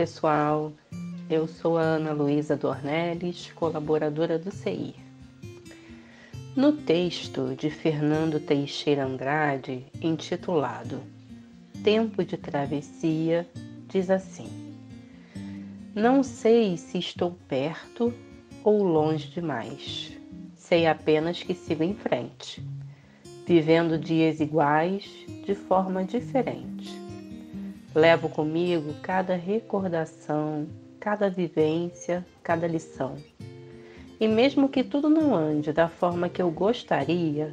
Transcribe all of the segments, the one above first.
pessoal. Eu sou a Ana Luísa Dornelles, colaboradora do CI. No texto de Fernando Teixeira Andrade, intitulado Tempo de Travessia, diz assim: Não sei se estou perto ou longe demais. Sei apenas que sigo em frente, vivendo dias iguais de forma diferente Levo comigo cada recordação, cada vivência, cada lição. E mesmo que tudo não ande da forma que eu gostaria,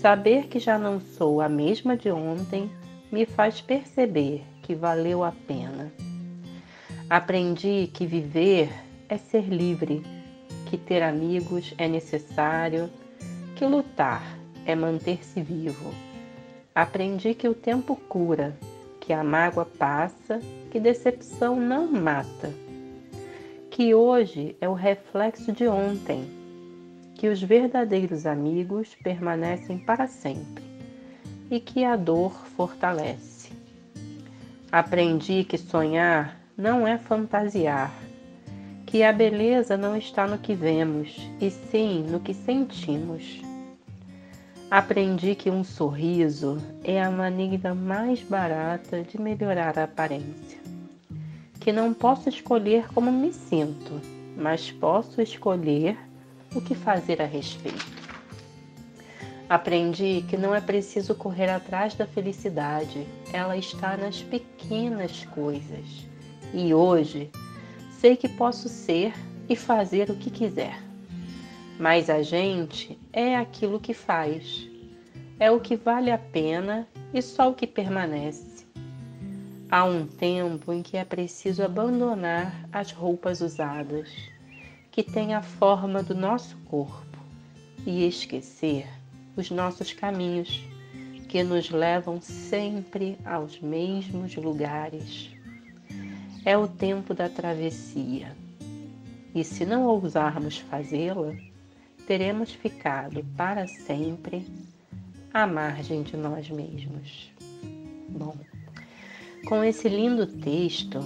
saber que já não sou a mesma de ontem me faz perceber que valeu a pena. Aprendi que viver é ser livre, que ter amigos é necessário, que lutar é manter-se vivo. Aprendi que o tempo cura que a mágoa passa, que decepção não mata, que hoje é o reflexo de ontem, que os verdadeiros amigos permanecem para sempre e que a dor fortalece. Aprendi que sonhar não é fantasiar, que a beleza não está no que vemos, e sim no que sentimos Aprendi que um sorriso é a maneira mais barata de melhorar a aparência. Que não posso escolher como me sinto, mas posso escolher o que fazer a respeito. Aprendi que não é preciso correr atrás da felicidade, ela está nas pequenas coisas. E hoje sei que posso ser e fazer o que quiser. Mas a gente é aquilo que faz, é o que vale a pena e só o que permanece. Há um tempo em que é preciso abandonar as roupas usadas, que têm a forma do nosso corpo, e esquecer os nossos caminhos, que nos levam sempre aos mesmos lugares. É o tempo da travessia, e se não ousarmos fazê-la, teremos ficado para sempre à margem de nós mesmos. Bom, com esse lindo texto,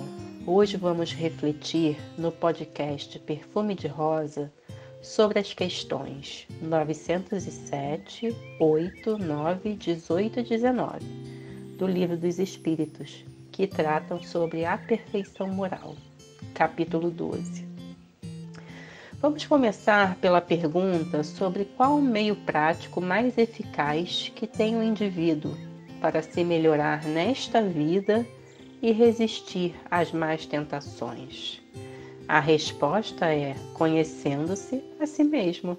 hoje vamos refletir no podcast Perfume de Rosa sobre as questões 907, 8, 9, 18 e 19 do Livro dos Espíritos, que tratam sobre a perfeição moral, capítulo 12. Vamos começar pela pergunta sobre qual o meio prático mais eficaz que tem o indivíduo para se melhorar nesta vida e resistir às más tentações. A resposta é conhecendo-se a si mesmo.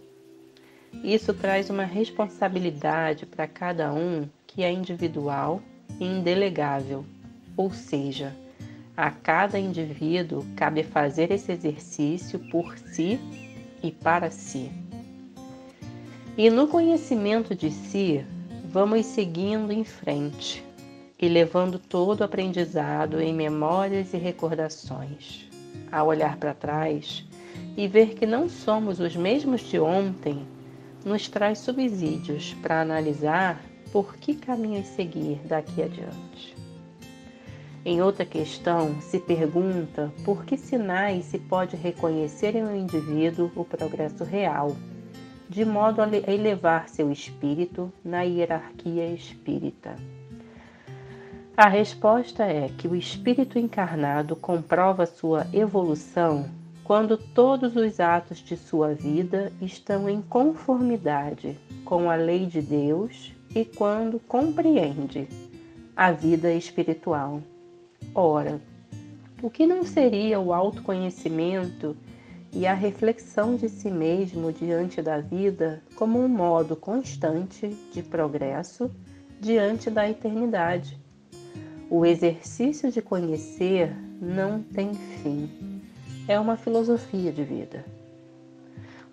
Isso traz uma responsabilidade para cada um que é individual e indelegável, ou seja, a cada indivíduo cabe fazer esse exercício por si e para si. E no conhecimento de si, vamos seguindo em frente e levando todo o aprendizado em memórias e recordações. Ao olhar para trás e ver que não somos os mesmos de ontem, nos traz subsídios para analisar por que caminhos seguir daqui adiante. Em outra questão, se pergunta por que sinais se pode reconhecer em um indivíduo o progresso real, de modo a elevar seu espírito na hierarquia espírita. A resposta é que o espírito encarnado comprova sua evolução quando todos os atos de sua vida estão em conformidade com a lei de Deus e quando compreende a vida espiritual. Ora, o que não seria o autoconhecimento e a reflexão de si mesmo diante da vida como um modo constante de progresso diante da eternidade? O exercício de conhecer não tem fim. É uma filosofia de vida.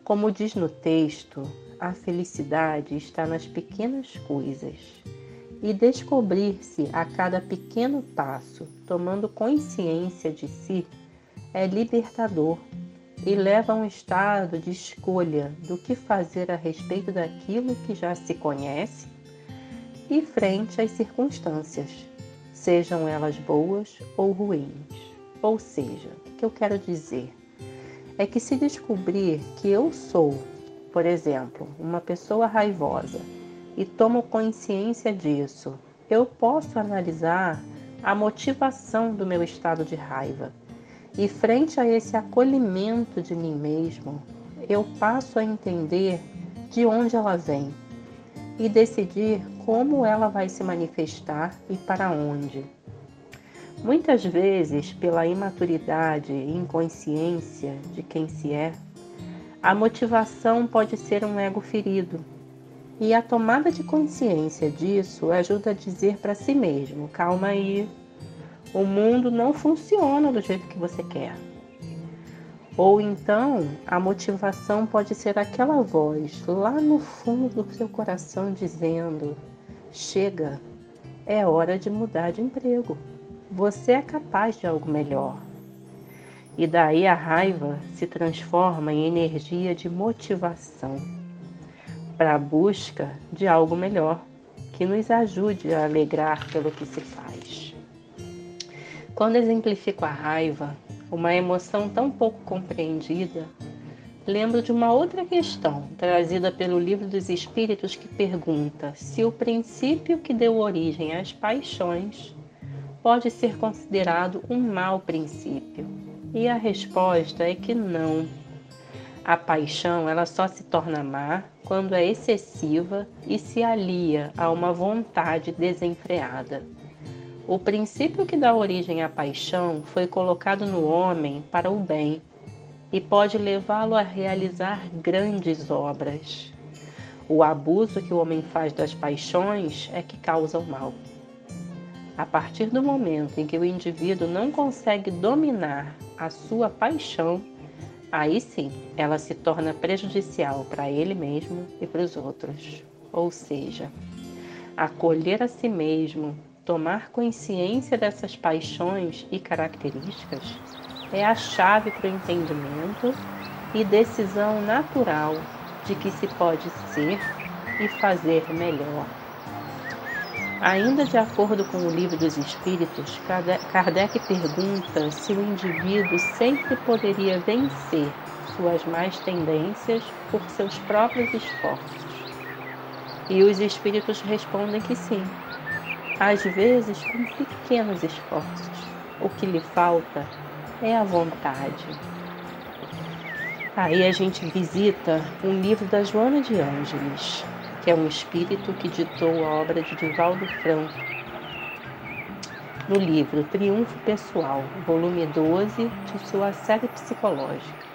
Como diz no texto, a felicidade está nas pequenas coisas e descobrir-se a cada pequeno passo, tomando consciência de si, é libertador e leva a um estado de escolha do que fazer a respeito daquilo que já se conhece e frente às circunstâncias, sejam elas boas ou ruins. Ou seja, o que eu quero dizer é que se descobrir que eu sou, por exemplo, uma pessoa raivosa e tomo consciência disso, eu posso analisar a motivação do meu estado de raiva. E frente a esse acolhimento de mim mesmo, eu passo a entender de onde ela vem e decidir como ela vai se manifestar e para onde. Muitas vezes, pela imaturidade e inconsciência de quem se é, a motivação pode ser um ego ferido. E a tomada de consciência disso ajuda a dizer para si mesmo: calma aí, o mundo não funciona do jeito que você quer. Ou então, a motivação pode ser aquela voz lá no fundo do seu coração dizendo: chega, é hora de mudar de emprego. Você é capaz de algo melhor. E daí a raiva se transforma em energia de motivação para a busca de algo melhor que nos ajude a alegrar pelo que se faz. Quando exemplifico a raiva, uma emoção tão pouco compreendida, lembro de uma outra questão trazida pelo Livro dos Espíritos que pergunta se o princípio que deu origem às paixões pode ser considerado um mau princípio. E a resposta é que não. A paixão ela só se torna má quando é excessiva e se alia a uma vontade desenfreada. O princípio que dá origem à paixão foi colocado no homem para o bem e pode levá-lo a realizar grandes obras. O abuso que o homem faz das paixões é que causa o mal. A partir do momento em que o indivíduo não consegue dominar a sua paixão, aí sim ela se torna prejudicial para ele mesmo e para os outros. Ou seja, acolher a si mesmo Tomar consciência dessas paixões e características é a chave para o entendimento e decisão natural de que se pode ser e fazer melhor. Ainda de acordo com o Livro dos Espíritos, Kardec pergunta se o indivíduo sempre poderia vencer suas más tendências por seus próprios esforços. E os espíritos respondem que sim, às vezes com pequenos esforços. O que lhe falta é a vontade. Aí a gente visita um livro da Joana de Ângeles, que é um espírito que ditou a obra de Divaldo Franco. No livro Triunfo Pessoal, volume 12 de sua série psicológica.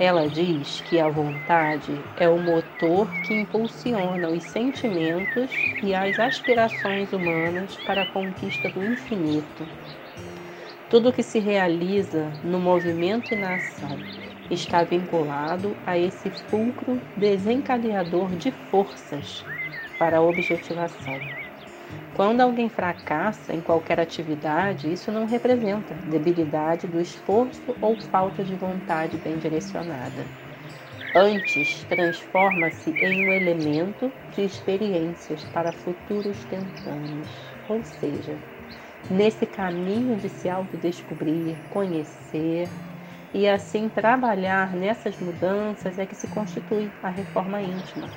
Ela diz que a vontade é o motor que impulsiona os sentimentos e as aspirações humanas para a conquista do infinito. Tudo que se realiza no movimento e na ação está vinculado a esse fulcro desencadeador de forças para a objetivação. Quando alguém fracassa em qualquer atividade, isso não representa debilidade do esforço ou falta de vontade bem direcionada. Antes, transforma-se em um elemento de experiências para futuros tentâneos, ou seja, nesse caminho de se autodescobrir, conhecer e assim trabalhar nessas mudanças é que se constitui a reforma íntima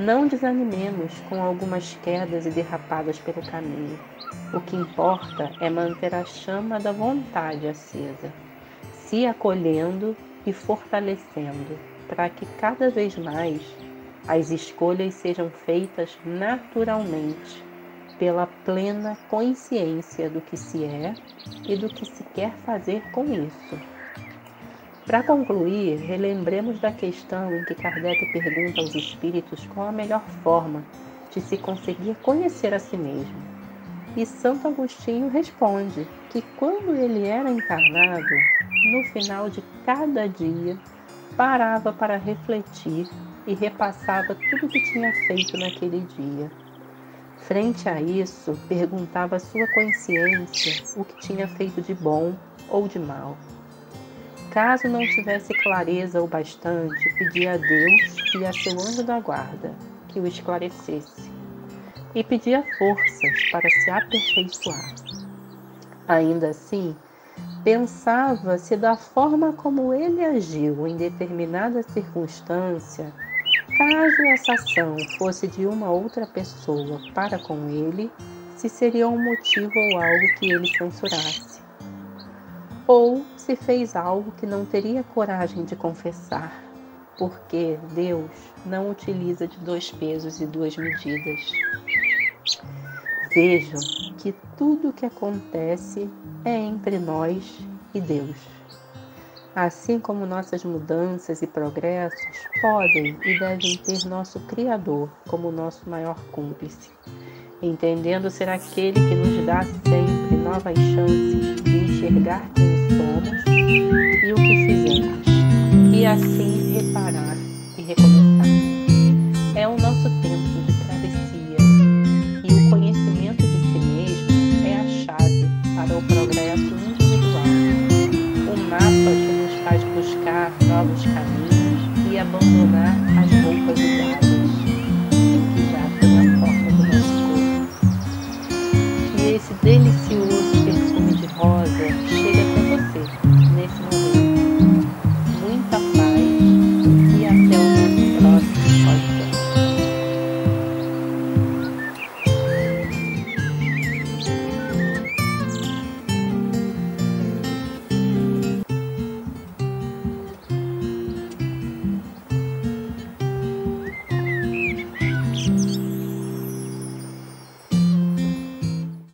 não desanimemos com algumas quedas e derrapadas pelo caminho. O que importa é manter a chama da vontade acesa, se acolhendo e fortalecendo, para que cada vez mais as escolhas sejam feitas naturalmente, pela plena consciência do que se é e do que se quer fazer com isso. Para concluir, relembremos da questão em que Kardec pergunta aos espíritos qual a melhor forma de se conseguir conhecer a si mesmo. E Santo Agostinho responde que quando ele era encarnado, no final de cada dia, parava para refletir e repassava tudo o que tinha feito naquele dia. Frente a isso, perguntava à sua consciência o que tinha feito de bom ou de mal. Caso não tivesse clareza o bastante, pedia a Deus e a seu anjo da guarda que o esclarecesse, e pedia forças para se aperfeiçoar. Ainda assim, Pensava se da forma como ele agiu em determinada circunstância, caso essa ação fosse de uma outra pessoa para com ele, se seria um motivo ou algo que ele censurasse. Ou se fez algo que não teria coragem de confessar, porque Deus não utiliza de dois pesos e duas medidas. Vejam que tudo o que acontece é entre nós e Deus. Assim como nossas mudanças e progressos podem e devem ter nosso Criador como nosso maior cúmplice, entendendo ser aquele que nos dá sempre novas chances de enxergar quem e o que fizemos, e assim reparar e recomeçar. É o nosso tempo de travessia. E o conhecimento de si mesmo é a chave para o progresso individual, o mapa que nos faz buscar novos caminhos e abandonar as roupas usadas